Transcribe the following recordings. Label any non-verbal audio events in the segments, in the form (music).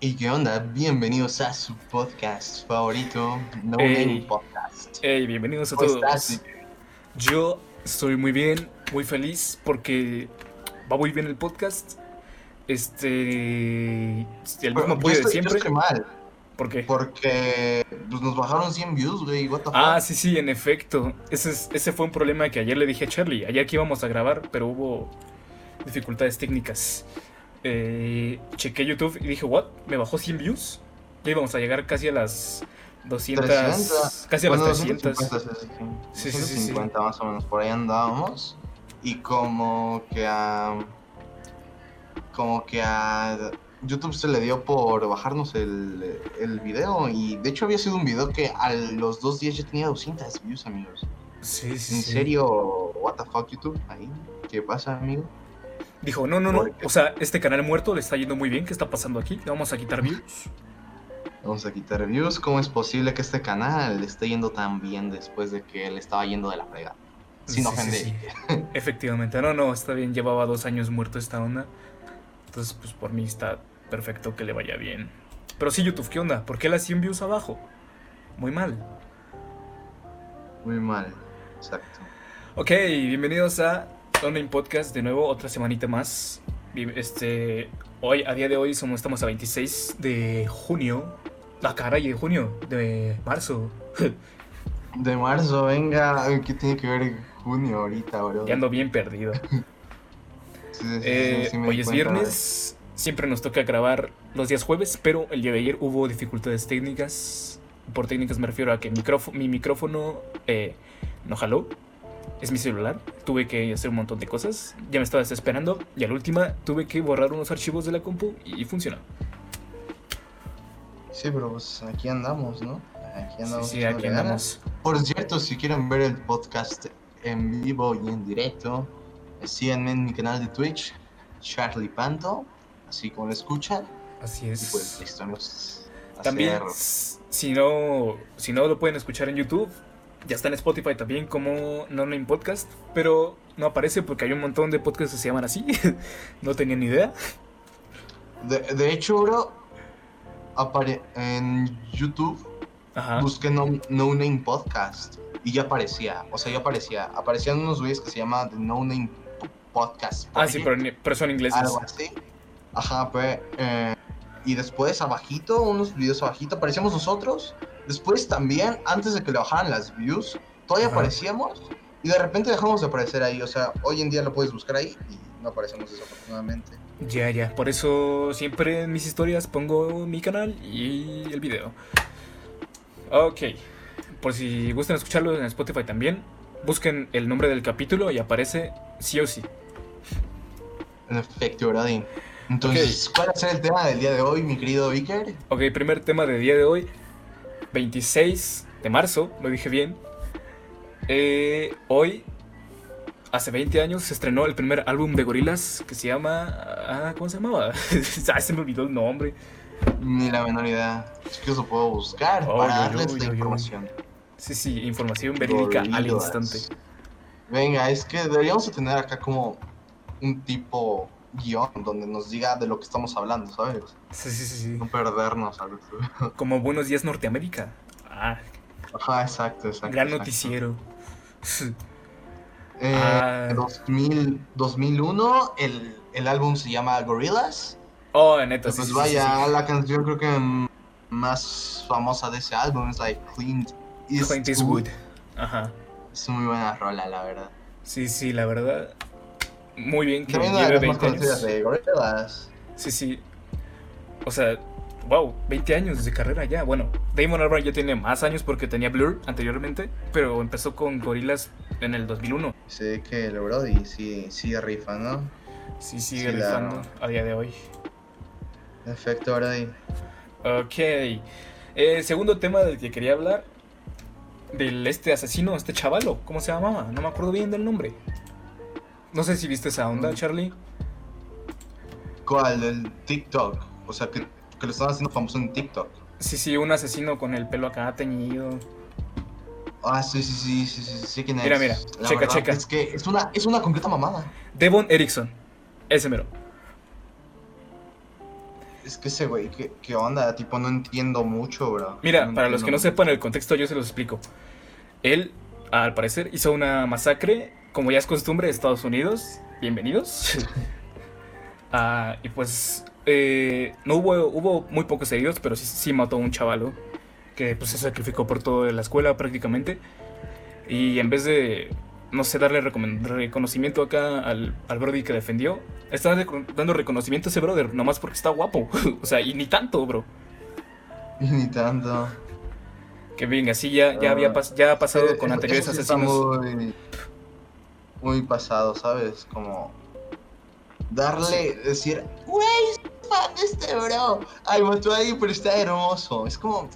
¿Y qué onda? Bienvenidos a su podcast favorito, No Ey. Name Podcast. Hey, bienvenidos a ¿Cómo todos. estás? Yo estoy muy bien, muy feliz porque va muy bien el podcast. Este. El mismo apoyo yo de siempre. Yo estoy mal, ¿Por qué? porque pues, nos bajaron 100 views, güey. What the Ah, sí, sí, en efecto. Ese, es- ese fue un problema que ayer le dije a Charlie. Ayer que íbamos a grabar, pero hubo dificultades técnicas. Eh, chequé YouTube y dije, ¿what? ¿Me bajó 100 views? Ya íbamos a llegar casi a las 200. 300. Casi a Bueno, las 300. 250, sí, Sí, sí, sí, sí, sí. 250 más o menos, por ahí andábamos. Y como que a. Como que a. YouTube se le dio por bajarnos el, el video. Y de hecho había sido un video que a los dos días ya tenía 200 views, amigos. Sí, sí, ¿En serio? ¿What the fuck, YouTube? Ahí. ¿Qué pasa, amigo? Dijo, no, no, no. O sea, este canal muerto le está yendo muy bien. ¿Qué está pasando aquí? Le vamos a quitar views. Vamos a quitar views. ¿Cómo es posible que este canal le esté yendo tan bien después de que le estaba yendo de la frega? Sin Sí, sí, ofender. sí. (laughs) Efectivamente. No, no, está bien. Llevaba dos años muerto esta onda. Entonces, pues por mí está perfecto que le vaya bien. Pero sí, YouTube, ¿qué onda? ¿Por qué las 100 views abajo? Muy mal. Muy mal. Exacto. Ok, bienvenidos a Online Podcast de nuevo, otra semanita más. Este, hoy, a día de hoy, somos, estamos a 26 de junio. La caray, de junio, de marzo. (laughs) De marzo, venga. ¿Qué tiene que ver junio ahorita, bro? Ya ando bien perdido. (laughs) Sí, sí, sí, Eh, sí hoy es viernes, siempre nos toca grabar los días jueves, pero el día de ayer hubo dificultades técnicas. Por técnicas me refiero a que mi micrófono eh, no jaló. Es mi celular, tuve que hacer un montón de cosas. Ya me estaba desesperando y a la última tuve que borrar unos archivos de la compu y funcionó. Sí, pero pues aquí andamos, ¿no? Aquí andamos. sí, echándole aquí ganas. andamos. Por cierto, si quieren ver el podcast en vivo y en directo, síganme en mi canal de Twitch, Charlie Panto, así como lo escuchan. Así Y pues es. listo. También, si no, si no lo pueden escuchar en YouTube, ya está en Spotify también como No Name Podcast, pero no aparece porque hay un montón de podcasts que se llaman así. (laughs) no tenía ni idea. De, de hecho, bro, apare en YouTube Ajá. busqué no, no Name Podcast y ya aparecía. O sea, ya aparecía. Aparecían unos güeyes que se llaman The No Name Podcast. Ah, sí, pero, pero son ingleses. algo así. Ajá, pues. eh, y después abajito, unos videos abajito, aparecíamos nosotros. Después también, antes de que le bajaran las views, todavía Ajá. aparecíamos. Y de repente dejamos de aparecer ahí. O sea, hoy en día lo puedes buscar ahí y no aparecemos desafortunadamente. Ya, ya. Por eso siempre en mis historias pongo mi canal y el video. Ok. Por si gustan escucharlo en Spotify también, busquen el nombre del capítulo y aparece sí o sí. En efecto, Brody. Entonces, ¿cuál va a ser el tema del día de hoy, mi querido Vicker? Ok, primer tema de día de hoy, 26 de marzo, lo dije bien. Eh, hoy, hace 20 años, se estrenó el primer álbum de Gorillaz que se llama... ah, ¿Cómo se llamaba? (laughs) ah, se me olvidó el nombre. Ni la menor idea. Es que lo puedo buscar Oh, para yo, darles yo, la yo, información. Sí, sí, información verídica al instante. Venga, es que deberíamos de tener acá como un tipo guion donde nos diga de lo que estamos hablando, ¿sabes? Sí, sí, sí. No perdernos algo. (laughs) Como Buenos Días Norteamérica. Ah, Ajá, exacto, exacto. gran exacto. noticiero. Eh, Ah. 2000, 2001, el, el álbum se llama Gorillaz. Oh, neta, Pues sí, sí, vaya, sí, la canción creo que más famosa de ese álbum es like Clint. Eastwood. Clint Eastwood. Ajá. Es muy buena rola, la verdad. Sí, sí, la verdad. Muy bien que lleve las más 20 conocidas años. de Gorillaz. Sí, sí. O sea, wow, 20 años de carrera ya. Bueno, Damon Albarn ya tiene más años porque tenía Blur anteriormente, pero empezó con Gorillaz en el 2001. Sé que el Brody sí, sí rifa, ¿no? Sí, sigue Sí, rifando a día de hoy. Efecto Brody. Ok. Eh, segundo tema del que quería hablar. Del este asesino, este chavalo. ¿Cómo se llamaba? No me acuerdo bien del nombre. No sé si viste esa onda, Mm. Charlie. ¿Cuál? El TikTok. O sea, que, que lo están haciendo famoso en TikTok. Sí, sí, un asesino con el pelo acá teñido. Ah, sí, sí, sí, sí, sí, sí, quién es. Mira, mira, La checa, checa. Es que es una, es una completa mamada. Devon Erickson. Ese mero. Es que ese güey, ¿qué, ¿qué onda? Tipo, no entiendo mucho, bro. Mira, No para los que no sepan el contexto, yo se los explico. Él, al parecer, hizo una masacre, como ya es costumbre de Estados Unidos. Bienvenidos. (laughs) Ah, y pues, eh, no hubo, hubo muy pocos heridos, pero sí, sí mató a un chavalo que pues, se sacrificó por toda la escuela prácticamente. Y en vez de, no sé, darle reconocimiento acá al, al Brody que defendió, está dando reconocimiento a ese brother, nomás porque está guapo. (laughs) o sea, y ni tanto, bro. Ni tanto. Que bien, así ya, ya, había pas- ya ha pasado con anteriores asesinos. Muy, muy pasado, ¿sabes? Como darle, decir, güey, soy fan de este bro. Ay, mató ahí, pero está hermoso. Es como,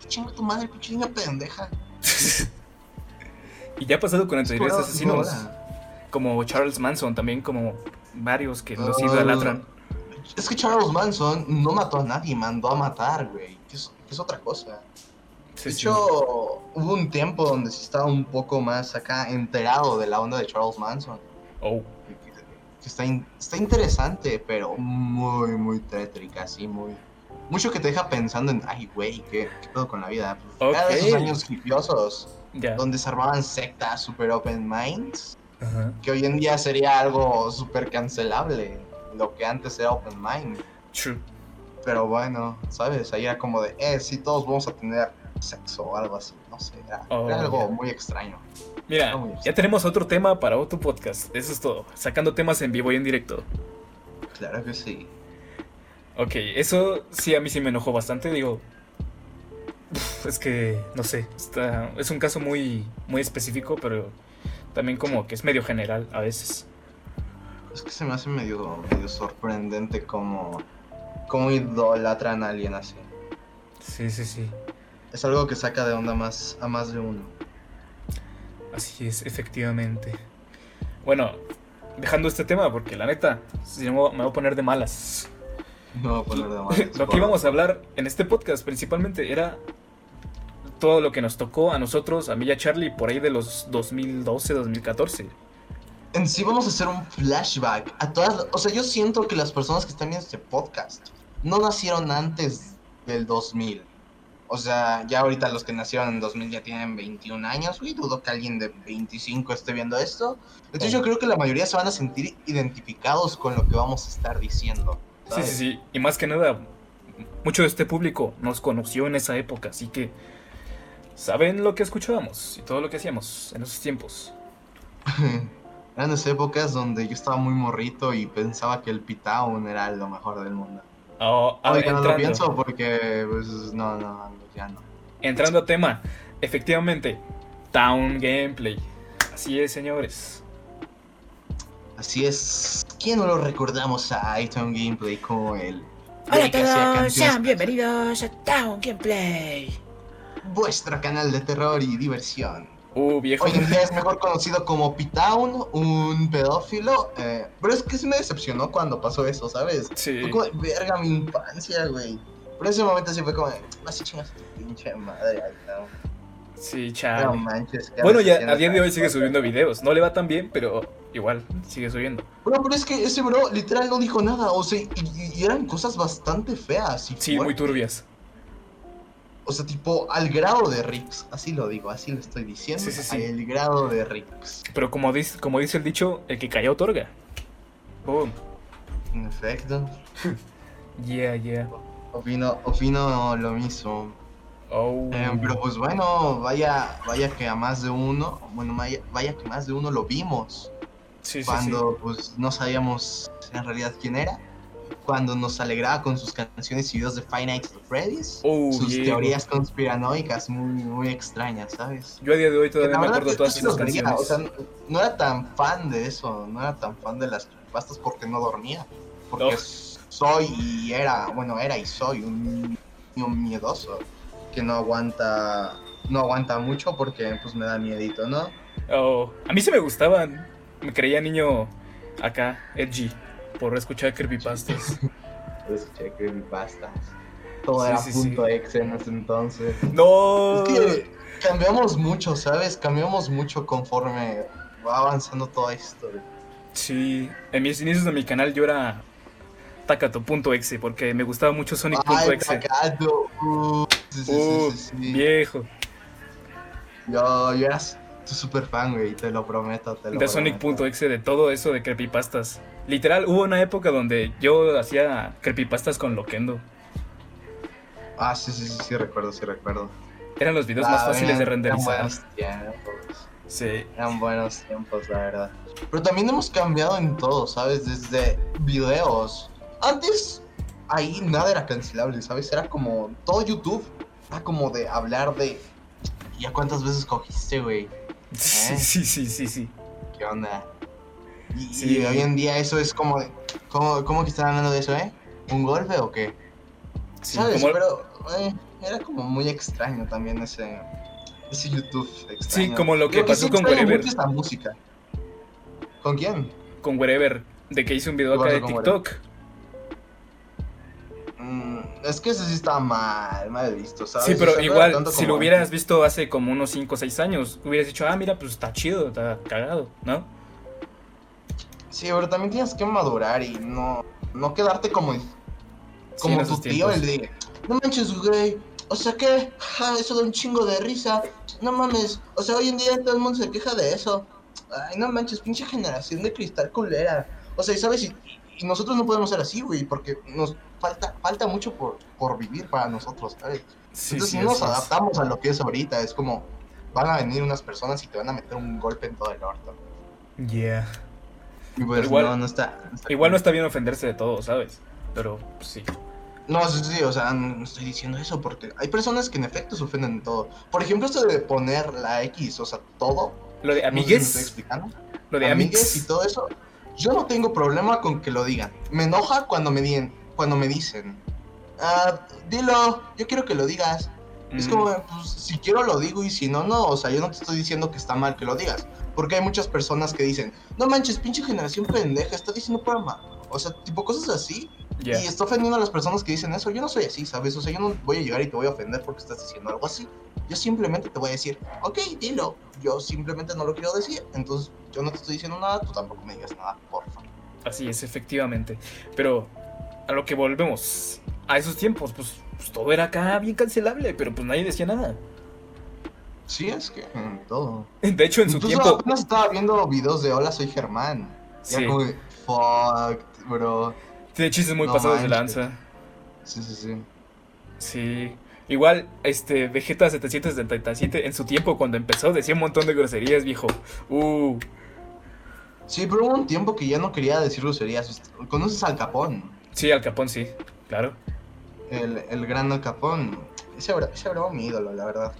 ¿qué chingo tu madre, pinche niña pendeja? (laughs) y ya ha pasado con anteriores Bro, asesinos. no, Como Charles Manson, también como varios que los Ah. idolatran. Es que Charles Manson no mató a nadie, mandó a matar, güey. Que es, que es otra cosa. Sí, De sí. hecho, hubo un tiempo donde sí estaba un poco más acá enterado de la onda de Charles Manson. Oh, que, que está, in- está interesante, pero muy, muy tétrica, así, muy... Mucho que te deja pensando en, ay, güey, ¿qué, ¿qué pedo con la vida? Pues, Era de esos años hipiosos, ya. donde se armaban sectas super open minds, Ajá. que hoy en día sería algo súper cancelable, lo que antes era open mind. True. Pero bueno, ¿sabes? Ahí era como de, eh, sí, todos vamos a tener sexo o algo así, no sé, era, Oh, era algo muy extraño. Mira, ya tenemos otro tema para otro podcast. Eso es todo. Sacando temas en vivo y en directo. Claro que sí. Ok, eso sí a mí sí me enojó bastante. Digo, es que no sé, está, es un caso muy, muy específico, pero también como que es medio general a veces. Es que se me hace medio, medio sorprendente como, como idolatran a alguien así. Sí, sí, sí. Es algo que saca de onda más a más de uno. Así es, efectivamente. Bueno, dejando este tema, porque la neta, si no, me voy a poner de malas. No voy a poner de malas. (laughs) lo que íbamos a hablar en este podcast principalmente era todo lo que nos tocó a nosotros, a mí y a Charlie, por ahí de los 2012, 2014. En sí vamos a hacer un flashback a todas... O sea, yo siento que las personas que están viendo este podcast no nacieron antes del 2000. O sea, ya ahorita los que nacieron en 2000 ya tienen 21 años, y dudo que alguien de 25 esté viendo esto. Entonces yo creo que la mayoría se van a sentir identificados con lo que vamos a estar diciendo. Sí, ¿sabes? sí, sí. Y más que nada, mucho de este público nos conoció en esa época, así que saben lo que escuchábamos y todo lo que hacíamos en esos tiempos. (laughs) Eran esas épocas donde yo estaba muy morrito y pensaba que el P-Town era lo mejor del mundo. Oh, ah, ya no lo entrando, pienso porque, pues, no, no, ya no. entrando a tema, efectivamente, Town Gameplay. Así es, señores. Así es. ¿Quién no lo recordamos a iTunes Gameplay como el Hola a que hacía todos, sean bienvenidos a Town Gameplay. Vuestro canal de terror y diversión. Uh, viejo. Hoy en día es mejor conocido como P-Town, un pedófilo. eh, pero es que sí me decepcionó cuando pasó eso, ¿sabes? Sí. Fue como, de, verga, mi infancia, güey. Pero en ese momento sí fue como, de, así chingas a tu pinche madre, ay, no. Sí, No chale. manches. que Bueno, ya a día de hoy sigue subiendo videos. No le va tan bien, pero igual sigue subiendo. Bro, pero es que ese bro literal no dijo nada, o sea, y, eran cosas bastante feas y Sí, muy turbias. O sea, tipo, al grado de Rix, así lo digo, así lo estoy diciendo, Sí, sí, sí. al grado de Rix. Pero como dice, como dice el dicho, el que calla otorga. Boom. En efecto, (laughs) Yeah, yeah. opino, opino lo mismo. Oh. Eh, pero pues bueno, vaya, vaya que a más de uno, bueno, vaya, vaya que más de uno lo vimos. sí, sí, cuando pues no sabíamos en realidad quién era. Cuando nos alegraba con sus canciones y videos de Five Nights at Freddy's. Oh, sus yeah. teorías conspiranoicas muy, muy extrañas, ¿sabes? Yo a día de hoy todavía me acuerdo es todas esas canciones. O sea, no, no era tan fan de eso, no era tan fan de las pastas porque no dormía. Porque Oh. soy y era, bueno, era y soy un niño miedoso que no aguanta, no aguanta mucho porque pues me da miedito, ¿no? Oh, a mí sí me gustaban. Me creía niño acá, edgy, por escuchar creepypastas. Escuché creepypastas. Todo Sí, era sí, punto sí. exe en ese entonces. ¡No! Es que cambiamos mucho, ¿sabes? Cambiamos mucho conforme va avanzando toda esto. Sí, en mis inicios de mi canal yo era Takato.exe porque me gustaba mucho Sonic.exe. Takato. Uh, sí, sí, sí, Uh, sí, sí. viejo. Yo, yo era tu super fan, güey, te lo prometo, te lo De. Sonic.exe, de todo eso de creepypastas. Literal, hubo una época donde yo hacía creepypastas con Loquendo. Ah, sí, sí, sí, sí, recuerdo, sí, recuerdo. Eran los videos Ah, más fáciles de renderizar. Eran buenos tiempos. Sí. Eran buenos tiempos, la verdad. Pero también hemos cambiado en todo, ¿sabes? Desde videos. Antes, ahí nada era cancelable, ¿sabes? Era como todo YouTube. Era como de hablar de. ¿Ya cuántas veces cogiste, güey? (laughs) Sí, sí, sí, sí, sí. ¿Qué onda? Y, Sí. y hoy en día eso es como de. ¿Cómo, cómo que están hablando de eso, eh? ¿Un golpe o qué? Sí, ¿Sabes? como- Pero eh, era como muy extraño también ese. Ese YouTube extraño. Sí, como lo que Lo pasó sí con Wherever. mucho es la música. ¿Con quién? con Wherever, de que hice un video ¿Qué acá de TikTok. Mm, es que ese sí está mal, mal visto, ¿sabes? Sí, O pero sea, igual, si lo hubieras antes. visto hace como unos 5 o 6 años, hubieras dicho, ah, mira, pues está chido, está cagado, ¿no? Sí, pero también tienes que madurar y no, no quedarte como, como tu tío, tiempos. el de, no manches, güey, o sea, ¿qué? Ja, eso da un chingo de risa, no mames, o sea, hoy en día todo el mundo se queja de eso. Ay, no manches, pinche generación de cristal culera. O sea, y ¿sabes? Y, y nosotros no podemos ser así, güey, porque nos falta, falta mucho por, por vivir para nosotros, ¿sabes? Sí, Entonces sí, no nos es. adaptamos a lo que es ahorita, es como, van a venir unas personas y te van a meter un golpe en todo el orto. Yeah. Pues igual- no, no está, no está Igual no está bien ofenderse de todo, ¿sabes? Pero pues, sí. No, sí, sí, o sea, no estoy diciendo eso porque hay personas que en efecto se ofenden de todo. Por ejemplo, esto de poner la X, o sea, todo. Lo de no sé si me estoy amigues, explicando. lo de Amigues y todo eso. Yo no tengo problema con que lo digan. Me enoja cuando me, dien, cuando me dicen, ah, dilo, yo quiero que lo digas. Es Mm, como, pues, si quiero lo digo y si no, no. O sea, yo no te estoy diciendo que está mal que lo digas. Porque hay muchas personas que dicen, no manches, pinche generación pendeja, está diciendo pura ma-". O sea, tipo cosas así. ya. Y está ofendiendo a las personas que dicen eso. Yo no soy así, ¿sabes? O sea, yo no voy a llegar y te voy a ofender porque estás diciendo algo así. Yo simplemente te voy a decir, ok, dilo. Yo simplemente no lo quiero decir. Entonces, yo no te estoy diciendo nada, tú tampoco me digas nada, por favor. Así es, efectivamente. Pero a lo que volvemos, a esos tiempos, pues, pues, todo era acá bien cancelable, pero pues nadie decía nada. Sí, es que en todo. De hecho, en su tiempo, apenas estaba viendo videos de Hola, soy Germán. Ya sí, como de, fuck, bro. tiene chistes muy No pasados de lanza. Sí, sí, sí. Sí. Igual, este, Vegeta 777 en su tiempo cuando empezó decía un montón de groserías, viejo. Uh, Sí, pero hubo un tiempo que ya no quería decir groserías. ¿Conoces al Capón? sí, Al Capón, sí, claro. El, el gran Al Capón. Ese habrá, ese habrá mi ídolo, la verdad.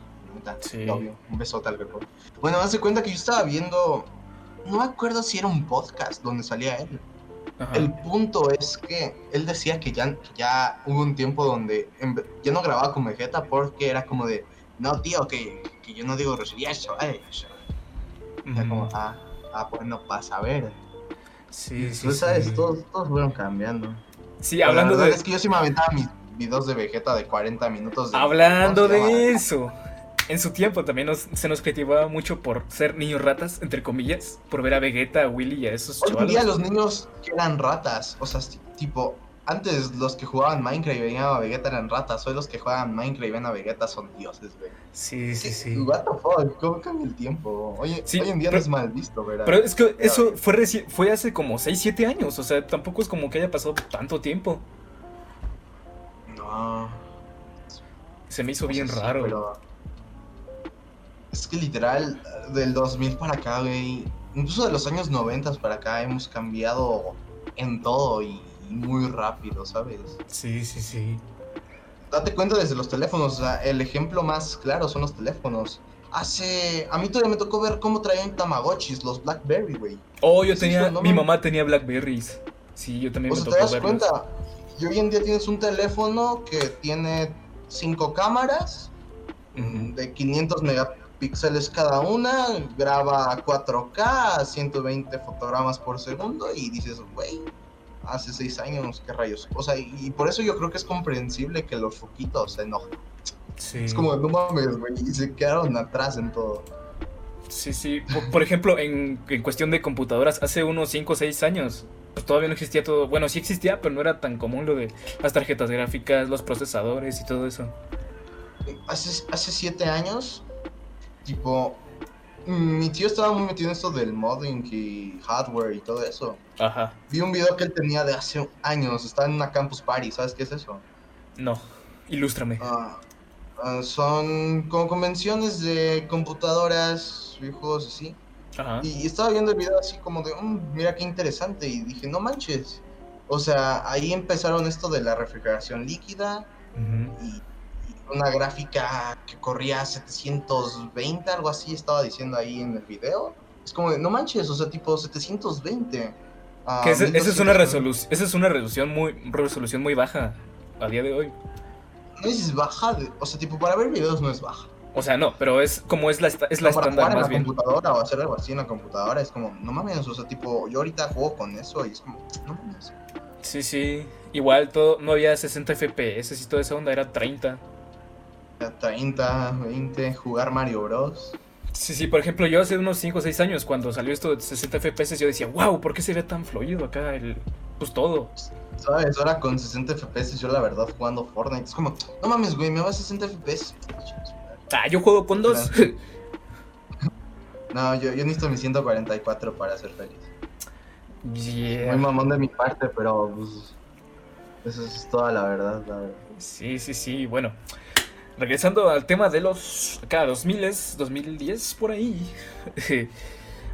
Sí. obvio. Un besote al Capón. Bueno, hace cuenta que yo estaba viendo. No me acuerdo si era un podcast donde salía él. Ajá. El punto es que él decía que ya, ya hubo un tiempo donde en ya no grababa con Vegeta porque era como de. No, tío, que, que yo no digo groserías, chavales. Era como, ah, ah, bueno, pasa a ver. Sí, sí, Tú sabes, sí. todos, todos fueron cambiando. Sí, hablando de, Es que yo sí me aventaba mis videos de Vegeta de 40 minutos. De, Hablando de eso. En su tiempo también nos- se nos criticaba mucho por ser niños ratas, entre comillas, por ver a Vegeta, a Willy y a esos Hoy en día chavales. los niños que eran ratas, o sea, tipo, antes los que jugaban Minecraft y veían a Vegeta eran ratas, hoy los que juegan Minecraft y ven a Vegeta son dioses, güey. Sí, sí, sí. What the fuck, ¿cómo cambia el tiempo? Hoy, Sí, hoy en día pero- no es mal visto, ¿verdad? Pero es que eso fue, fue hace como 6, 7 años, o sea, tampoco es como que haya pasado tanto tiempo. Se me hizo bien raro. pero- Es que literal, del 2000 para acá, güey, incluso de los años 90 para acá hemos cambiado en todo y, y muy rápido, ¿sabes? Sí, sí, sí. Date cuenta desde los teléfonos, o sea, el ejemplo más claro son los teléfonos. Hace... A mí todavía me tocó ver cómo traían Tamagotchis, los Blackberry, güey. Oh, yo tenía, mi mamá tenía Blackberries. Sí, yo también O me sea, te das verlos. cuenta, y hoy en día tienes un teléfono que tiene cinco cámaras, Ujú. de 500 megapíxeles cada una, graba a 4K, a 120 fotogramas por segundo y dices, güey, hace 6 años, qué rayos. O sea, y, y por eso yo creo que es comprensible que los foquitos se enojen. Sí. Es como, no mames, güey, y se quedaron atrás en todo. Sí, sí. Por, por ejemplo, en, en cuestión de computadoras, hace unos 5 o 6 años, pues todavía no existía todo. Bueno, sí existía, pero no era tan común lo de las tarjetas gráficas, los procesadores y todo eso. Hace, hace siete años, tipo, mm, mi tío estaba muy metido en esto del modding y hardware y todo eso. Ajá. Vi un video que él tenía de hace años, estaba en una campus party, ¿sabes qué es eso? No. Ilústrame. Ah, ah, son como convenciones de computadoras, videojuegos así. Ajá. Y estaba viendo el video así como de, "Mm, mira qué interesante. Y dije, no manches. O sea, ahí empezaron esto de la refrigeración líquida y, y una gráfica que corría a 720, algo así estaba diciendo ahí en el video. Es como de, no manches, o sea, tipo 720. ah, Que ese- esa es una 1200. resolución, esa es una resolución muy, resolución muy baja a día de hoy. No es baja, de- o sea, tipo para ver videos no es baja. O sea, no, pero es como es la, es la estándar jugar en más la bien. computadora o hacer algo así en la computadora es como, no mames, o sea, tipo, yo ahorita juego con eso y es como, no mames. Sí, sí. Igual todo, no había 60 FPS y toda esa onda, era 30. Ya 30, 20, jugar Mario Bros. Sí, sí, por ejemplo, yo hace unos 5 o 6 años, cuando salió esto de 60 FPS, yo decía, wow, ¿por qué se ve tan fluido acá el. Pues todo. ¿Sabes? Ahora con 60 FPS yo la verdad jugando Fortnite es como, no mames, güey, me va a 60 FPS. Ah, yo juego con dos. No, (laughs) yo, yo necesito mi 144 para ser feliz. Yeah. Muy mamón de mi parte, pero pues, eso es toda la verdad, la verdad. Sí, sí, sí. Bueno, regresando al tema de los acá 2000, 2010 por ahí. (laughs)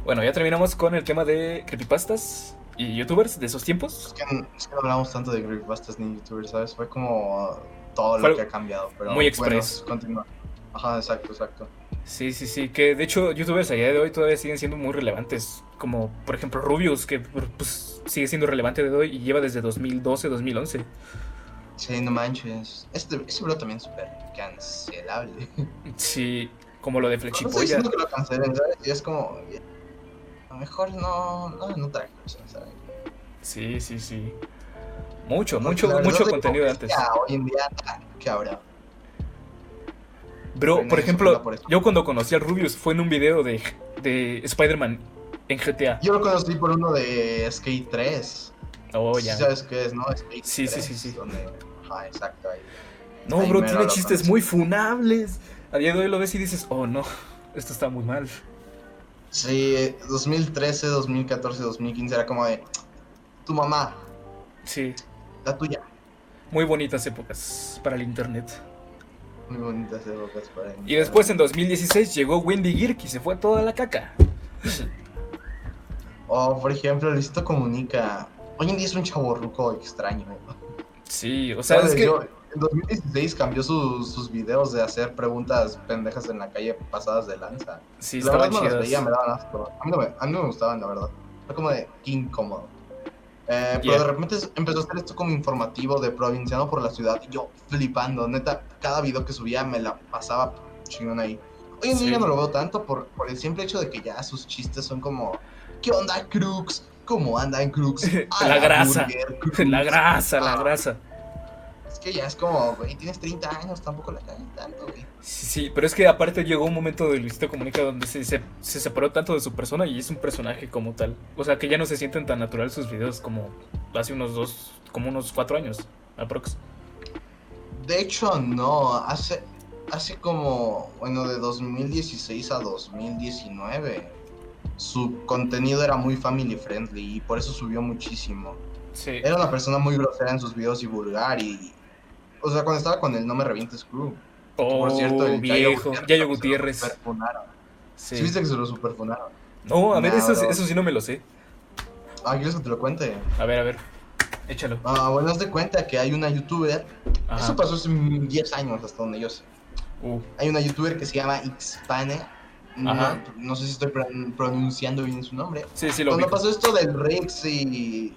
bueno, ya terminamos con el tema de creepypastas y youtubers de esos tiempos. Es que, es que no hablamos tanto de creepypastas ni youtubers, ¿sabes? Fue como todo Fue lo que ha cambiado, pero muy bueno, continúa. Ajá, exacto, exacto. Sí, sí, sí. Que de hecho, youtubers a día de hoy todavía siguen siendo muy relevantes. Como por ejemplo Rubius, que pues, sigue siendo relevante de hoy y lleva desde 2012, 2011. Sí, no manches. Este, ese bro también es súper cancelable. Sí, como lo de Flechipolla. diciendo que lo cancelen, ¿sabes? Y es como, a lo mejor no, no, ¿sabes? Sí, sí, sí. Mucho, mucho, mucho contenido de antes. Hoy en día, ¿qué habrá? Bro, por ejemplo, por yo cuando conocí al Rubius fue en un video de, de Spider-Man en GTA. Yo lo conocí por uno de Skate 3. Oh, Sí ya. ¿Sabes qué es, no? Skate Sí, sí, 3, sí, sí. Donde... Ajá, exacto. Ahí. No, Ahí bro, tiene chistes conocí. muy funables. A día de hoy lo ves y dices, oh no, esto está muy mal. Sí, 2013, 2014, 2015 era como de tu mamá, Sí, la tuya. muy bonitas épocas para el internet. Muy bonitas épocas para mí. Y después en 2016 llegó Wendy Girk y se fue toda la caca. O por ejemplo, Luisito Comunica. Hoy en día es un chaborruco extraño. Sí, o sea, ¿Sabes? es que... Yo, en 2016 cambió sus, sus videos de hacer preguntas pendejas en la calle pasadas de lanza. Sí, la verdad no las veía, me daban asco. A mí no me, a mí no me gustaban, la verdad. Fue como de incómodo. Eh, pero de repente empezó a hacer esto como informativo de provinciano por la ciudad y yo flipando, neta, cada video que subía me la pasaba chingón ahí. Hoy en día Sí. ya no lo veo tanto por, por el simple hecho de que ya sus chistes son como ¿Qué onda, Crux? ¿Cómo andan, Crux? A (laughs) La grasa. burger, (laughs) Crux". La grasa, la Ah, grasa. Es que ya es como, güey, tienes 30 años, tampoco la caen tanto, güey. Sí, pero es que aparte llegó un momento de Luisito Comunica donde se, se, se separó tanto de su persona y es un personaje como tal. O sea, que ya no se sienten tan natural sus videos como hace unos dos, como unos cuatro años, aprox. De hecho, no, hace, hace como, bueno, de 2016 a 2019, su contenido era muy family friendly y por eso subió muchísimo. Sí. Era una persona muy grosera en sus videos y vulgar y... O sea, cuando estaba con el No Me Revientes Crew. Oh, por cierto, el Yayo viejo, Gutiérrez, Yayo se lo Gutiérrez. Sí. ¿Sí viste que se lo superfunaron? No, a ver, Nah, eso, sí- bro. eso sí no me lo sé. Ah, ¿quieres que te lo cuente? A ver, a ver. Échalo. Ah, bueno, haz de cuenta que hay una youtuber... Ajá. Eso pasó hace 10 años, hasta donde yo sé. Uh, Hay una youtuber que se llama Xpane. No, sé si estoy pron- pronunciando bien su nombre. sí, sí lo Cuando pasó esto del Rix y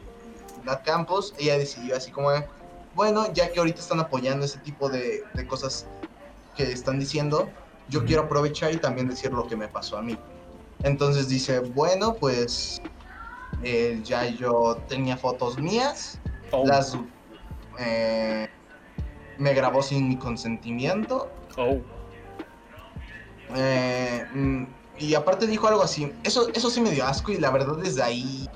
la Campos, ella decidió así como, bueno, ya que ahorita están apoyando ese tipo de, de cosas que están diciendo, yo quiero aprovechar y también decir lo que me pasó a mí. Entonces dice, bueno, pues eh, ya yo tenía fotos mías, Oh, las eh, me grabó sin mi consentimiento. oh. Eh, mm, y aparte dijo algo así. Eso, eso sí me dio asco y la verdad desde ahí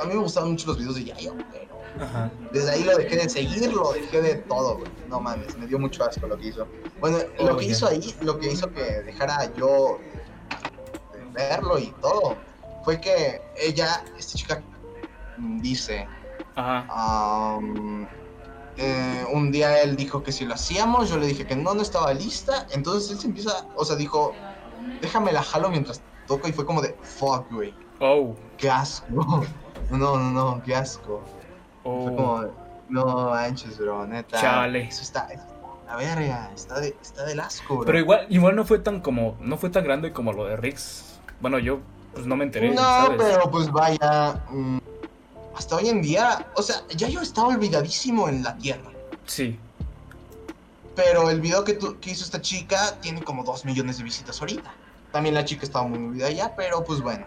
a mí me gustaban mucho los videos de Yayo, pero Ajá. desde ahí lo dejé de seguir, lo dejé de todo, güey. No mames, me dio mucho asco lo que hizo. Bueno, lo Oh, que hizo ahí, lo que hizo que dejara yo verlo y todo, fue que ella, esta chica, mm, dice, Ajá. Eh, un día él dijo que si lo hacíamos, yo le dije que no, no estaba lista. Entonces él se empieza, o sea, dijo, déjame la jalo mientras toco. Y fue como de, fuck, güey, Oh. qué asco. (laughs) No, no, no, qué asco. Fue como, no manches, bro, neta. Chale. Eso está, eso está la verga, está, de, está del asco, bro. Pero igual, igual no fue tan como. No fue tan grande como lo de Rix. Bueno, yo pues no me enteré. No, ¿sabes? pero pues vaya. mm, hasta hoy en día, o sea, ya yo estaba olvidadísimo en la tierra. Sí. Pero el video que, tu- que hizo esta chica tiene como 2 millones de visitas ahorita. También la chica estaba muy movida ya, pero pues bueno.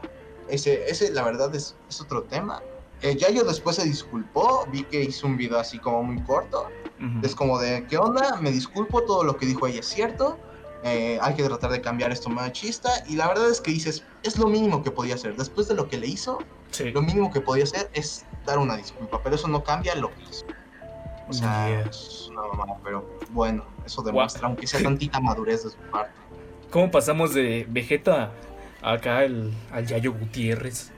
Ese, ese la verdad es, es otro tema. Eh, Yayo después se disculpó, vi que hizo un video así como muy corto. Ujú. Es como de, ¿qué onda? Me disculpo, todo lo que dijo ella es cierto. eh, hay que tratar de cambiar esto machista. Y la verdad es que dices, es lo mínimo que podía hacer. Después de lo que le hizo, Sí. lo mínimo que podía hacer es dar una disculpa. Pero eso no cambia lo que hizo. O sea, Yeah. es una mamada, pero bueno, eso demuestra, aunque sea (laughs) tantita madurez de su parte. ¿Cómo pasamos de Vegeta a acá el, al Yayo Gutiérrez?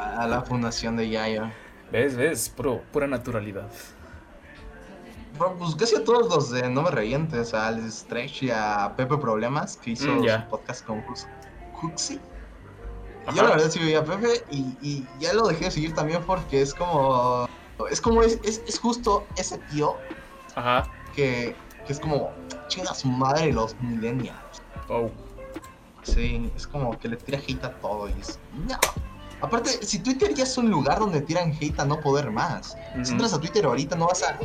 A, a la fundación de Yaya. ¿Ves? ¿Ves? Puro, pura naturalidad. Bro, Pues casi a todos los de No Me Revientes, al Stretch y a Pepe Problemas, que hizo Mm, su podcast con Hux- Huxi. Yo la verdad sí veía a Pepe y, y ya lo dejé de seguir también porque es como... Es como, es, es, es justo ese tío Ajá. que, que es como, chinga su madre los millennials. Oh. Sí, es como que le tira hate a todo y es... No. Aparte, si Twitter ya es un lugar donde tiran hate a no poder más. Si entras a Twitter ahorita no vas a... a-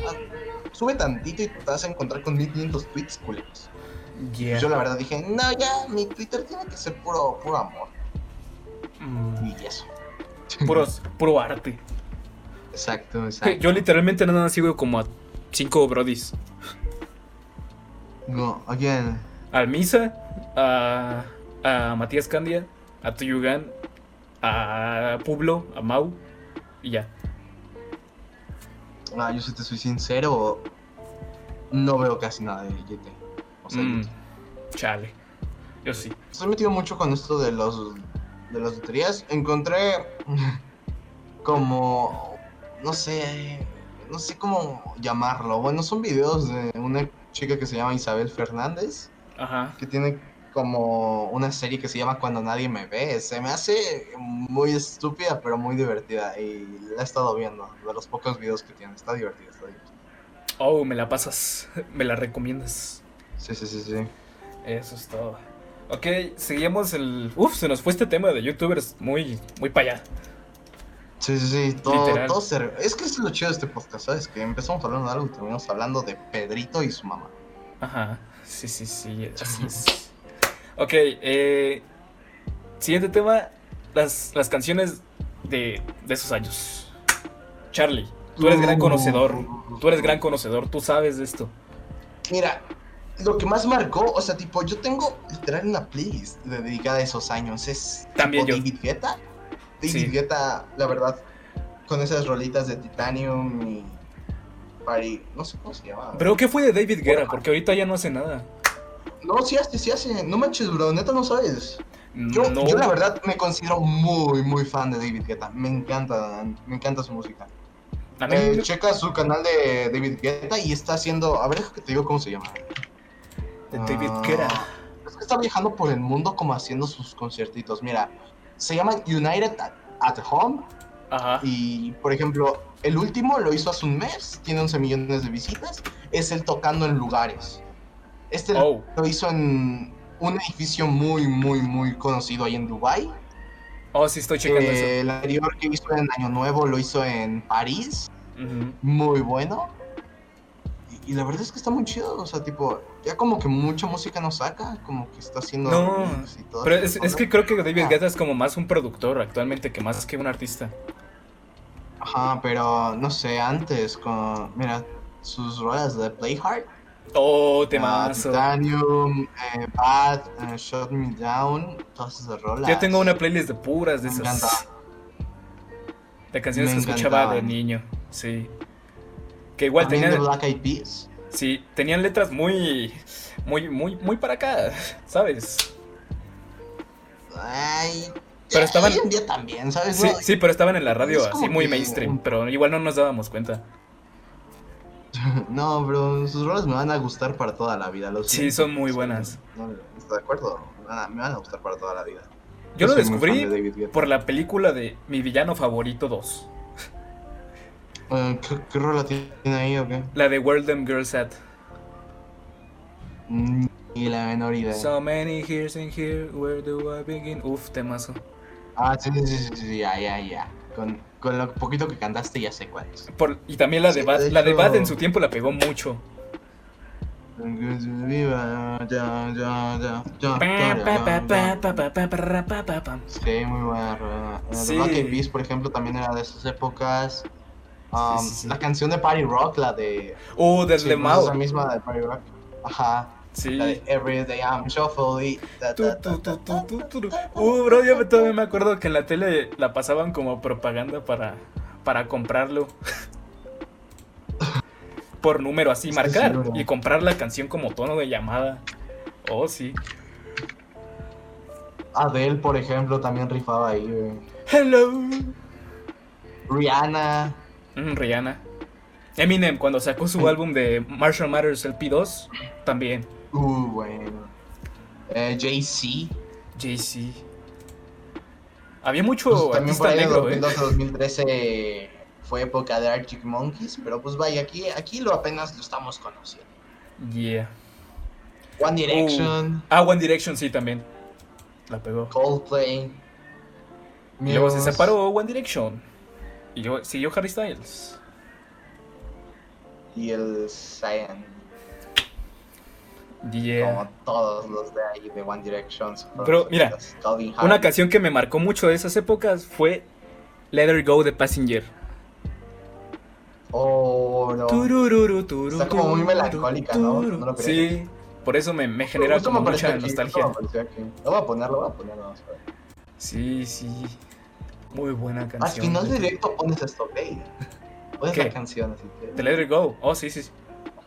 sube tantito y te vas a encontrar con 1500 tweets culeros. Yeah. Yo la verdad dije, no, ya, mi Twitter tiene que ser puro, puro amor. Mm, Y eso. puros, puro arte. Exacto, (laughs) exacto. Yo literalmente nada más sigo como a cinco brodis. No, again. Al Misa, a, a Matías Candia, a Tuyugan, a Publo, a Mau y ya. Ah, yo si te soy sincero, no veo casi nada de GT. O sea, Mm, chale. Yo sí. estoy metido mucho con esto de los de las loterías. Encontré (laughs) como no sé, no sé cómo llamarlo. Bueno, son videos de una chica que se llama Isabel Fernández, Ajá. que tiene como una serie que se llama Cuando nadie me ve. Se me hace muy estúpida, pero muy divertida y la he estado viendo de los pocos videos que tiene. Está divertida, está divertida. Oh, me la pasas. (laughs) Me la recomiendas. Sí, sí, sí, sí. Eso es todo. Ok, seguimos el. Uf, se nos fue este tema de youtubers muy, muy para allá. Sí, sí, sí, todo, todo se... Es que es lo chido de este podcast, ¿sabes? Que empezamos hablando de algo y terminamos hablando de Pedrito y su mamá. Ajá. Sí, sí, sí. Así (laughs) es. Ok, eh. Siguiente tema: las, las canciones de, de esos años. Charlie, tú eres gran conocedor. Tú eres gran conocedor, tú sabes de esto. Mira, lo que más marcó, o sea, tipo, yo tengo literal una playlist de- dedicada a esos años. Es También tipo yo. David Guetta. David Sí. Guetta, la verdad, con esas rolitas de Titanium y... Party, no sé cómo se llama. Pero, ¿qué fue de David Guerra? Porque ahorita ya no hace nada. No, sí hace, sí hace. No manches, bro, neta no sabes. Yo, no. yo la verdad me considero muy, muy fan de David Guetta. Me encanta, me encanta su música. Eh, me- checa su canal de David Guetta y está haciendo. A ver, déjame que te digo cómo se llama. de David Ah, Guerra. Es que está viajando por el mundo como haciendo sus conciertitos. Mira, se llama United at, at Home. Ajá. Y por ejemplo, el último lo hizo hace un mes. Tiene 11 millones de visitas. Es él tocando en lugares. Este lo- Oh, lo hizo en un edificio muy, muy, muy conocido ahí en Dubai. oh, sí, estoy checando Eh, el anterior que hizo en Año Nuevo lo hizo en París. eso. Muy bueno. Y, y la verdad es que está muy chido, o sea, tipo, ya como que mucha música no saca, como que está haciendo... No, remix y todo Pero es, que creo que David Ah. Guetta es como más un productor actualmente que más que un artista. Ajá, pero no sé, antes con... Mira, sus rolas de Play Hard. Oh, ah, temazo. Titanium, eh, Bad, eh, Shut Me Down, todas esas rolas. Yo tengo una playlist de puras de Me esas. De canciones Me que escuchaba de niño, sí. Que igual También de tenían, Black Eyed Peas. sí, tenían letras muy, muy, muy, muy para acá, ¿sabes? Ay, Pero estaban- Hoy en día también, ¿sabes? Sí, No, sí, pero estaban en la radio así muy que- mainstream, pero igual no nos dábamos cuenta. (laughs) No, bro, sus rolas me van a gustar para toda la vida. Lo Sí, son muy buenas. No, ¿Estás de acuerdo? Me van a- gustar para toda la vida. Yo lo muy fan descubrí de por la película de Mi Villano Favorito 2, Eh, ¿qué, ¿Qué rola tiene ahí o qué? la de Where Them Girls At. Mm, Ni la menor idea. So many years in here, where do I begin? Uf, temazo. Ah, sí, sí, sí, sí, ya, ya, ya. Con, con lo poquito que cantaste ya sé cuál es. Por- y también la de Sí, Bad, de la de hecho- Bad en su tiempo la pegó mucho. Sí, muy buena Sí. Peas, por ejemplo, también era de esas épocas. Um, Sí, sí, sí. La canción de Party Rock, la de... Oh, del sí, de pues, esa Mao. misma de Party Rock. Ajá. Sí. La de Every Day I'm Shuffle y... Uh, bro, yo todavía me acuerdo que en la tele la pasaban como propaganda para, para comprarlo. (laughs) Por número así, Sí, marcar. sí, y comprar la canción como tono de llamada. Oh, sí. Adele, por ejemplo, también rifaba ahí, güey. Hello. Rihanna. Mm, Rihanna. Eminem, cuando sacó su álbum de Marshall Matters el P2, también. Uh, bueno. Eh, Jay-Z. Jay-Z. Había mucho Pues, también por ahí negro, en ¿eh? 2012-2013 fue época de Arctic Monkeys, pero pues vaya, aquí, aquí lo apenas lo estamos conociendo. Yeah. One Direction, Ah, One Direction sí también. La pegó. Coldplay. Y luego se separó One Direction. Y yo, siguió Harry Styles. Y el Cyan, Yeah. como todos los de ahí de One Direction. Pero, mira, Una canción que me marcó mucho de esas épocas fue Let Her Go de Passenger. Oh, no. Turururu, turu, Está como muy melancólica, ¿no? Sí, por eso me, me genera me como mucha nostalgia. aquí. Lo voy a poner, lo voy a poner, vamos a ver. Sí, sí. Muy buena Al canción. final del directo pones esto, Play. Pones ¿Qué? la canción así que. De Let Her Go. Oh, sí, sí.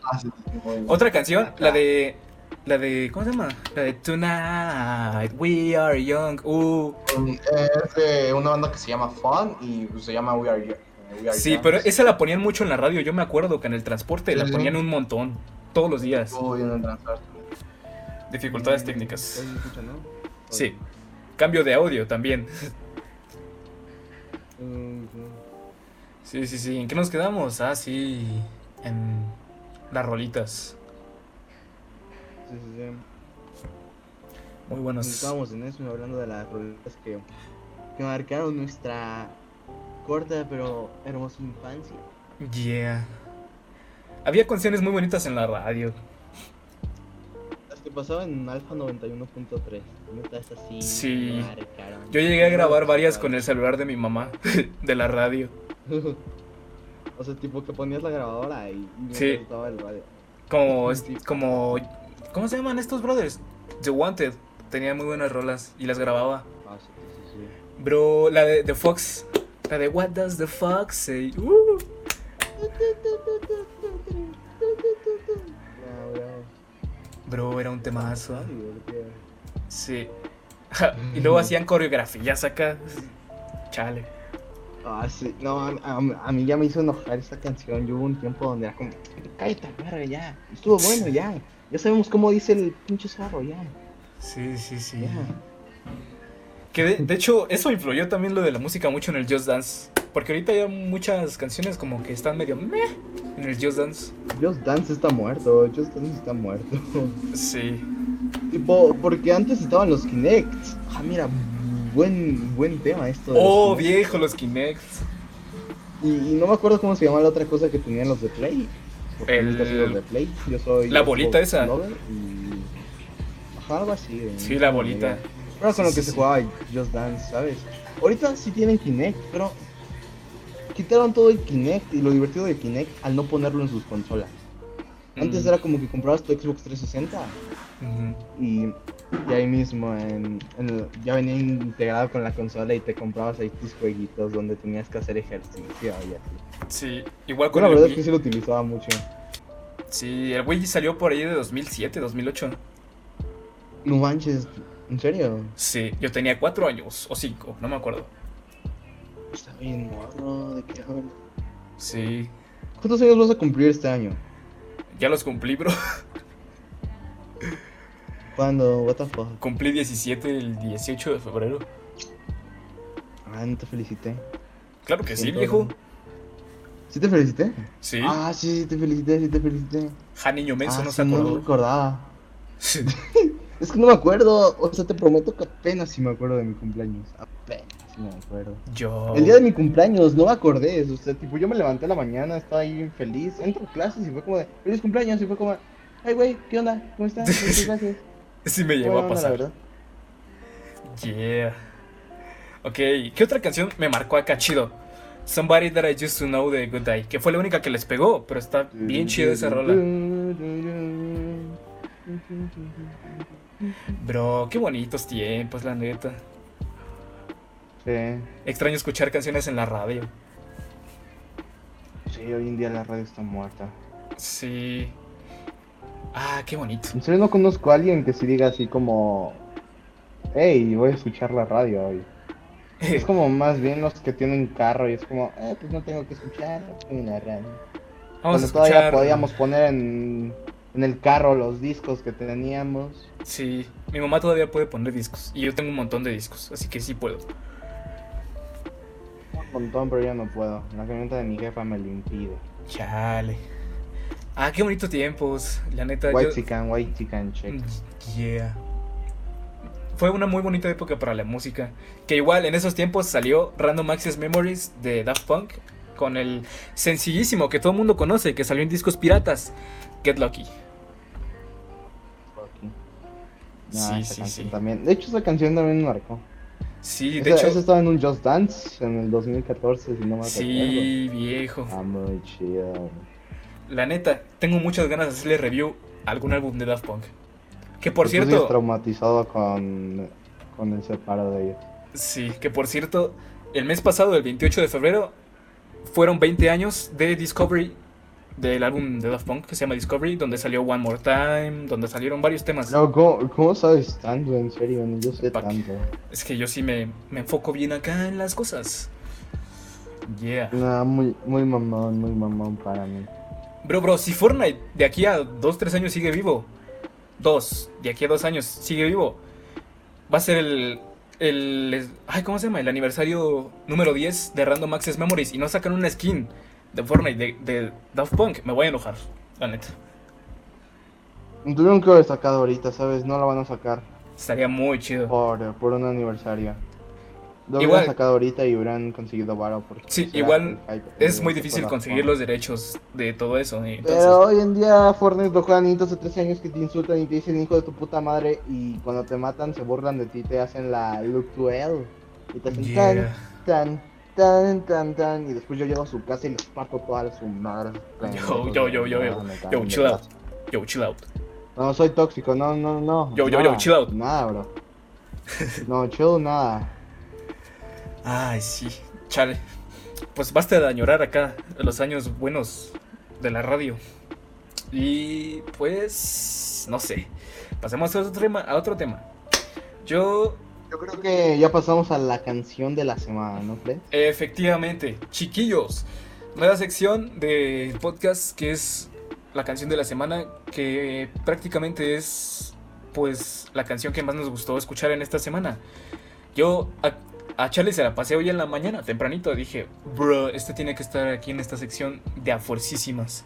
Ah, sí, sí. Otra canción, la de. La de. ¿Cómo se llama? La de Tonight We Are Young. Uh. Es de una banda que se llama Fun y pues, se llama We Are Young. We Are Sí, Young. pero esa la ponían mucho en la radio. Yo me acuerdo que en el transporte Sí, la sí. ponían un montón. Todos los días. Uy, en el transporte. Dificultades técnicas. ¿Sí se escucha, no? Sí. Cambio de audio también. (laughs) Mm, mm. Sí, sí, sí. ¿En qué nos quedamos? Ah, sí. En las rolitas. Sí, sí, sí. Muy Nos buenos. Estábamos en eso, hablando de las rolitas que, que marcaron nuestra corta pero hermosa infancia. Yeah. Había canciones muy bonitas en la radio. Las que pasaban en Alfa 91.3. Neta, esas sí. Marcaron. Yo llegué a grabar varias con el celular de mi mamá, (laughs) de la radio. (laughs) o sea, tipo que ponías la grabadora y, y Sí. el radio. Como, (laughs) como, ¿cómo se llaman estos brothers? The Wanted. Tenía muy buenas rolas y las grababa. Ah, sí, sí, sí. Bro, la de The Fox. La de What Does the Fox Say? Uh. Bro, era un temazo. Sí. y luego hacían coreografías acá. Chale. Ah, sí. No, a, a- a mí ya me hizo enojar esa canción. Yo hubo un tiempo donde era como, cállate, ya. Estuvo bueno, ya. Ya sabemos cómo dice el pinche zorro, ya. Sí, sí, sí. Ya. Que de, de hecho, eso influyó también lo de la música mucho en el Just Dance. Porque ahorita hay muchas canciones como que están medio meh en el Just Dance. Just Dance está muerto. Just Dance está muerto. Sí. tipo, porque antes estaban los Kinects. Ah, mira, buen, buen tema esto. de Oh, viejo, los Kinects. Y, y no me acuerdo cómo se llama la otra cosa que tenían los de Play. El- de Play. Yo soy. La bolita esa. lover y... Ajá, algo así. eh, Sí, la bolita. Era con lo que sí, se jugaba Just Dance, ¿sabes? Ahorita sí tienen Kinect, pero quitaron todo el Kinect y lo divertido del Kinect al no ponerlo en sus consolas. Antes Mm. era como que comprabas tu Xbox 360 Ujú. y, y ahí mismo en, en el- ya venía integrado con la consola y te comprabas ahí tus jueguitos donde tenías que hacer ejercicio y así. Sí, igual Yo con la el verdad Wii. es que sí lo utilizaba mucho. Sí, el Wii salió por ahí de 2007, 2008. No manches, ¿en serio? Sí, yo tenía cuatro años o cinco, no me acuerdo. Está bien morro, ¿de qué hablas? Sí, ¿Cuántos años vas a cumplir este año? ya los cumplí, bro. (laughs) ¿Cuándo? What the fuck? Cumplí 17 el 18 de febrero. Ah, no te felicité. Claro que sí, viejo. ¿Sí te felicité? Sí. Ah, sí, sí te felicité, sí te felicité. Ja, niño menso, ah, no sí, se no acordó. recordaba. (laughs) Es que no me acuerdo, o sea, te prometo que apenas sí me acuerdo de mi cumpleaños. Apenas sí me acuerdo. Yo. El día de mi cumpleaños, no me acordé, o sea, tipo, yo me levanté a la mañana, estaba ahí feliz, entro a clases y fue como de, feliz cumpleaños, y fue como, ay, güey, ¿qué onda? ¿Cómo estás? Muchas (laughs) gracias. Sí me llegó a la pasar. Yeah. Ok, ¿qué otra canción me marcó acá chido? Somebody That I Used to Know de Good Day, que fue la única que les pegó, pero está bien chida esa rola. Bro, qué bonitos tiempos, la neta. Sí, Extraño escuchar canciones en la radio. sí, hoy en día la radio está muerta. Sí. Ah, qué bonito. En serio no conozco a alguien que se diga así como, hey, voy a escuchar la radio hoy. Es como (laughs) más bien los que tienen carro y es como, eh, pues no tengo que escuchar, en la radio. Vamos a Cuando todavía podíamos poner en, en el carro los discos que teníamos. Sí, mi mamá todavía puede poner discos. Y yo tengo un montón de discos, así que sí puedo. Un montón, pero ya no puedo. La camioneta de mi jefa me lo impide. Chale. Ah, qué bonitos tiempos. La neta, White yo- chicken, white chicken, check. Yeah. Fue una muy bonita época para la música. Que igual en esos tiempos salió Random Access Memories de Daft Punk. Con el sencillísimo que todo el mundo conoce, que salió en discos piratas. Get Lucky. No, Sí, esa sí, canción sí. también. De hecho, esa canción también me marcó. Sí, de esa, hecho. esa estaba en un Just Dance en el 2014, si no me acuerdo. Sí, viejo. Ah, muy chido. La neta, tengo muchas ganas de hacerle review a algún álbum de Daft Punk. Que por sigues cierto, traumatizado con, con el separo de ellos. sí, que por cierto, el mes pasado, el 28 de febrero, fueron 20 años de Discovery del álbum de Daft Punk que se llama Discovery, donde salió One More Time, donde salieron varios temas. No, ¿cómo, ¿cómo sabes tanto? En serio, yo sé tanto. Es que yo sí me, me enfoco bien acá en las cosas. Yeah. No, muy, muy mamón, muy mamón para mí. Bro, bro, si Fortnite de aquí a 2, 3 años sigue vivo, 2, de aquí a 2 años sigue vivo, va a ser el, el. Ay, ¿cómo se llama? El aniversario número 10 de Random Access Memories y no sacan una skin de Fortnite de, de Daft Punk, me voy a enojar, la neta. Tuvieron que haber sacado ahorita, ¿sabes? No la van a sacar Estaría muy chido. por, por un aniversario. Lo Igual- hubieran sacado ahorita y hubieran conseguido varo. porque Sí, igual Es muy difícil conseguir los derechos de todo eso. y entonces- Pero hoy en día Fortnite lo juegan niños de 13 años que te insultan y te dicen hijo de tu puta madre y cuando te matan se burlan de ti, te hacen la look to hell y te hacen Yeah. tan, tan, tan, tan, tan y después yo llego a su casa y les parto toda su madre. (laughs) Yo, yo, yo, yo, yo. Yo, chill out. Yo, chill out. No, soy tóxico, no, no, no. Yo, yo, yo, chill out. Nada, bro. No, chill, nada. Ay, sí, chale. Pues basta de añorar acá los años buenos de la radio. Y pues, no sé. Pasemos a otro tema. A otro tema. Yo, Yo creo que ya pasamos a la canción de la semana, ¿no crees? efectivamente, chiquillos, nueva sección de podcast que es la canción de la semana, que prácticamente es, pues, la canción que más nos gustó escuchar en esta semana. Yo a, Charlie se la pasé hoy en la mañana, tempranito. Dije, bro, este tiene que estar aquí en esta sección de a fuercísimas.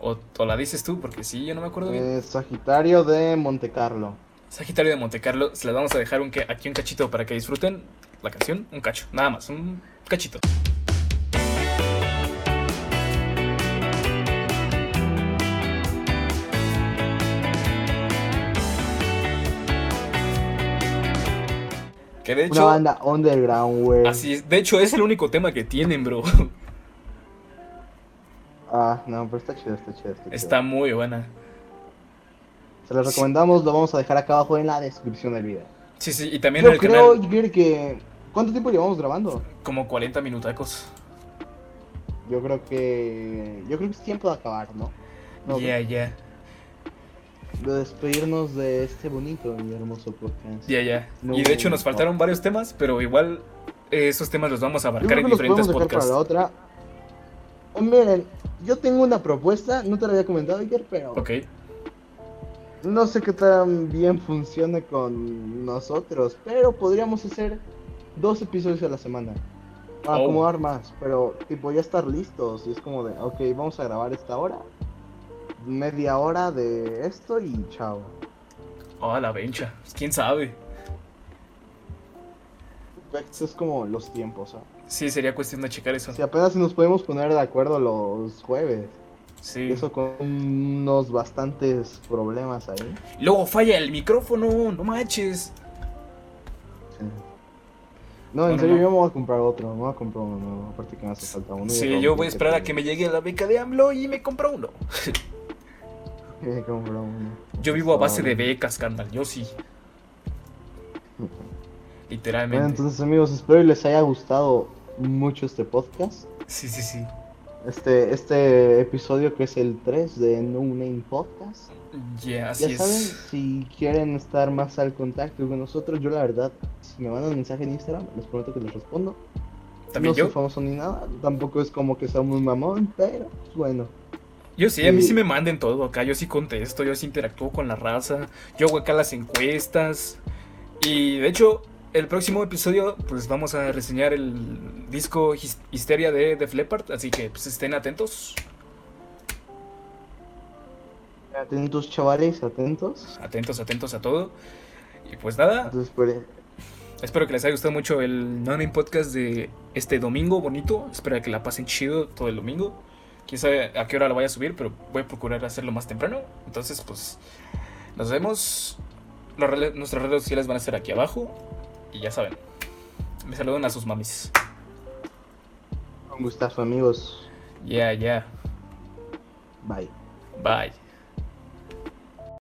O, o la dices tú, porque sí, yo no me acuerdo bien. Eh, Sagitario de Monte Carlo. Sagitario de Montecarlo, se las vamos a dejar un, aquí un cachito para que disfruten la canción. Un cacho, nada más, un cachito. Que de Una hecho, banda underground, güey. así es. De hecho, es el único tema que tienen, bro. Ah, no, pero está chido, está chido. Está, chido. Está muy buena. Se los recomendamos, lo vamos a dejar acá abajo en la descripción del video. Sí, sí, y también Yo en el creo, canal Jigger, que... ¿Cuánto tiempo llevamos grabando? como 40 minutacos. Yo creo que... Yo creo que es tiempo de acabar, ¿no? No, Ya, ya, De despedirnos de este bonito y hermoso podcast. ya, ya. No, Y de hecho nos no. faltaron varios temas, pero igual eh, esos temas los vamos a abarcar en diferentes dejar para podcasts. la otra. Eh, Miren, yo tengo una propuesta, no te la había comentado ayer, pero Ok, no sé qué tan bien funcione con nosotros, pero podríamos hacer dos episodios a la semana. A Oh. acomodar más, pero tipo ya estar listos y es como de, ok, vamos a grabar esta hora, media hora de esto y chao. oh, la vencha. Quién sabe. Esto es como los tiempos, ¿ah? Sí, sería cuestión de checar eso. Si apenas nos podemos poner de acuerdo los jueves. Sí. Eso con unos bastantes problemas ahí. Luego falla el micrófono, no manches. No, en Bueno, serio, no. yo me voy a comprar otro. Me voy a comprar uno nuevo. Aparte que me hace falta uno. Sí, yo voy a esperar a que me llegue la beca de AMLO y me compro uno. (laughs) Me compro uno. Yo vivo a base de Bueno, becas, carnal, yo sí. Bueno, Literalmente. entonces, amigos, espero que les haya gustado mucho este podcast. Sí, sí, sí. Este, este episodio que es el 3 de No Name Podcast. Ya, así ya saben, es. si quieren estar más al contacto con nosotros, yo la verdad, si me mandan un mensaje en Instagram, les prometo que les respondo. También no yo. soy famoso ni nada, tampoco es como que sea muy mamón, pero pues, bueno. Yo sí, a mí Sí. me manden todo acá. Yo sí contesto, yo sí interactúo con la raza. Yo hago acá las encuestas. Y de hecho, el próximo episodio, pues vamos a reseñar el disco His- Histeria de Def Leppard. Así que pues estén atentos. Atentos, chavales, atentos. Atentos, atentos a todo. Y pues nada, Entonces, pues, espero que les haya gustado mucho el Name Podcast de este domingo bonito. Espero que la pasen chido todo el domingo. Quién sabe a qué hora lo vaya a subir, pero voy a procurar hacerlo más temprano. Entonces, pues, nos vemos. Nuestras redes sociales van a estar aquí abajo. Y ya saben, me saludan a sus mamis. un gustazo, amigos. Yeah, yeah. Bye. Bye.